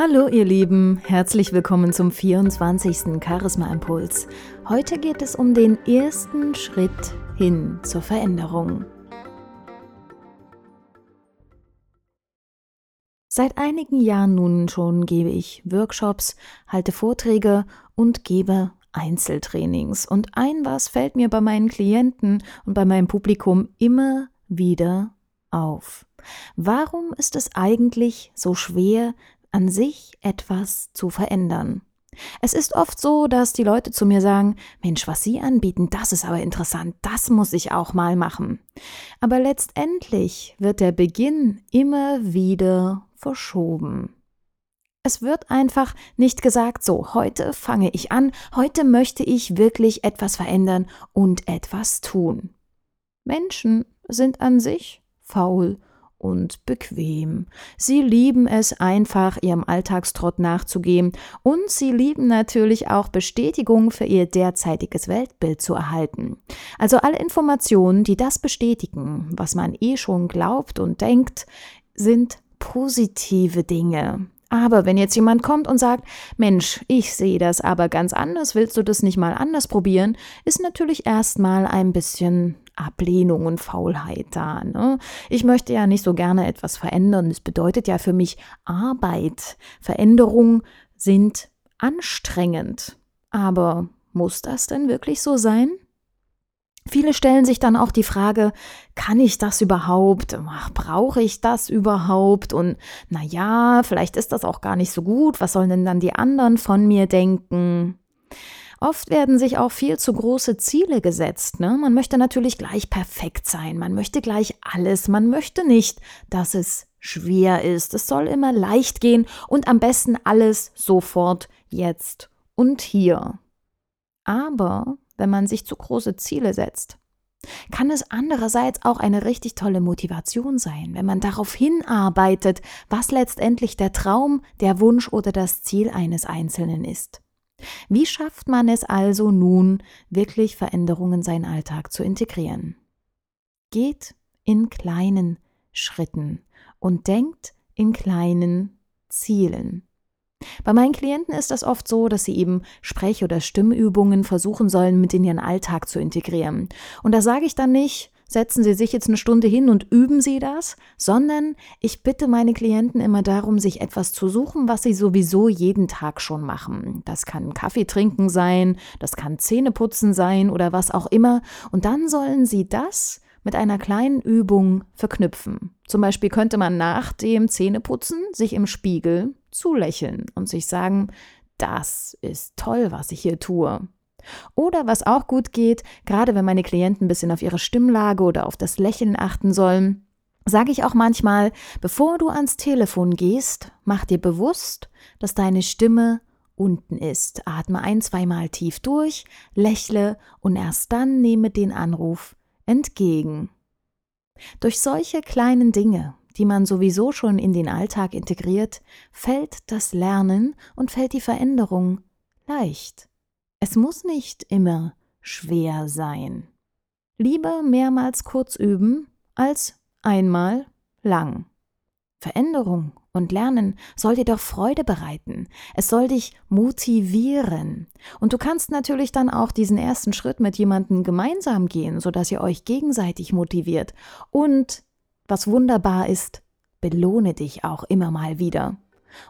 Hallo ihr Lieben, herzlich willkommen zum 24. Charisma Impuls. Heute geht es um den ersten Schritt hin zur Veränderung. Seit einigen Jahren nun schon gebe ich Workshops, halte Vorträge und gebe Einzeltrainings. Und ein was fällt mir bei meinen Klienten und bei meinem Publikum immer wieder auf. Warum ist es eigentlich so schwer, an sich etwas zu verändern. Es ist oft so, dass die Leute zu mir sagen, Mensch, was Sie anbieten, das ist aber interessant, das muss ich auch mal machen. Aber letztendlich wird der Beginn immer wieder verschoben. Es wird einfach nicht gesagt, so, heute fange ich an, heute möchte ich wirklich etwas verändern und etwas tun. Menschen sind an sich faul und bequem. Sie lieben es einfach, ihrem Alltagstrott nachzugehen und sie lieben natürlich auch Bestätigung für ihr derzeitiges Weltbild zu erhalten. Also alle Informationen, die das bestätigen, was man eh schon glaubt und denkt, sind positive Dinge. Aber wenn jetzt jemand kommt und sagt, Mensch, ich sehe das aber ganz anders, willst du das nicht mal anders probieren, ist natürlich erstmal ein bisschen Ablehnung und Faulheit da. Ne? Ich möchte ja nicht so gerne etwas verändern. Das bedeutet ja für mich Arbeit. Veränderungen sind anstrengend. Aber muss das denn wirklich so sein? Viele stellen sich dann auch die Frage, kann ich das überhaupt? Brauche ich das überhaupt? Und na ja, vielleicht ist das auch gar nicht so gut. Was sollen denn dann die anderen von mir denken? Oft werden sich auch viel zu große Ziele gesetzt. Ne? Man möchte natürlich gleich perfekt sein, man möchte gleich alles, man möchte nicht, dass es schwer ist. Es soll immer leicht gehen und am besten alles sofort, jetzt und hier. Aber wenn man sich zu große Ziele setzt, kann es andererseits auch eine richtig tolle Motivation sein, wenn man darauf hinarbeitet, was letztendlich der Traum, der Wunsch oder das Ziel eines Einzelnen ist. Wie schafft man es also nun, wirklich Veränderungen in seinen Alltag zu integrieren? Geht in kleinen Schritten und denkt in kleinen Zielen. Bei meinen Klienten ist das oft so, dass sie eben Sprech- oder Stimmübungen versuchen sollen, mit in ihren Alltag zu integrieren. Und da sage ich dann nicht, setzen Sie sich jetzt eine Stunde hin und üben Sie das, sondern ich bitte meine Klienten immer darum, sich etwas zu suchen, was sie sowieso jeden Tag schon machen. Das kann Kaffee trinken sein, das kann Zähneputzen sein oder was auch immer. Und dann sollen Sie das mit einer kleinen Übung verknüpfen. Zum Beispiel könnte man nach dem Zähneputzen sich im Spiegel zulächeln und sich sagen, das ist toll, was ich hier tue. Oder was auch gut geht, gerade wenn meine Klienten ein bisschen auf ihre Stimmlage oder auf das Lächeln achten sollen, sage ich auch manchmal, bevor du ans Telefon gehst, mach dir bewusst, dass deine Stimme unten ist. Atme ein, zweimal tief durch, lächle und erst dann nehme den Anruf entgegen. Durch solche kleinen Dinge, die man sowieso schon in den Alltag integriert, fällt das Lernen und fällt die Veränderung leicht. Es muss nicht immer schwer sein. Lieber mehrmals kurz üben als einmal lang. Veränderung und Lernen soll dir doch Freude bereiten. Es soll dich motivieren. Und du kannst natürlich dann auch diesen ersten Schritt mit jemandem gemeinsam gehen, sodass ihr euch gegenseitig motiviert. Und was wunderbar ist, belohne dich auch immer mal wieder.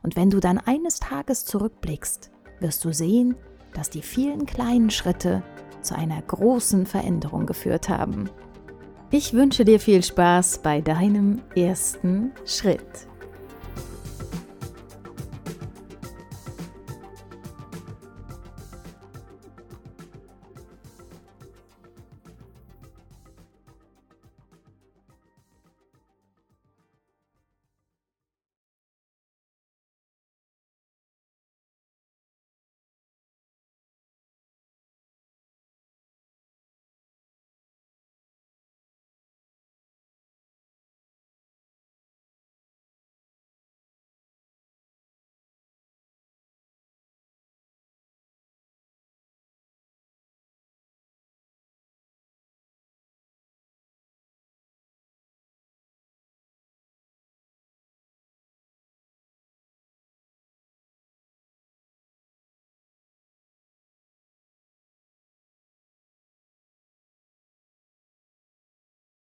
Und wenn du dann eines Tages zurückblickst, wirst du sehen, dass die vielen kleinen Schritte zu einer großen Veränderung geführt haben. Ich wünsche dir viel Spaß bei deinem ersten Schritt.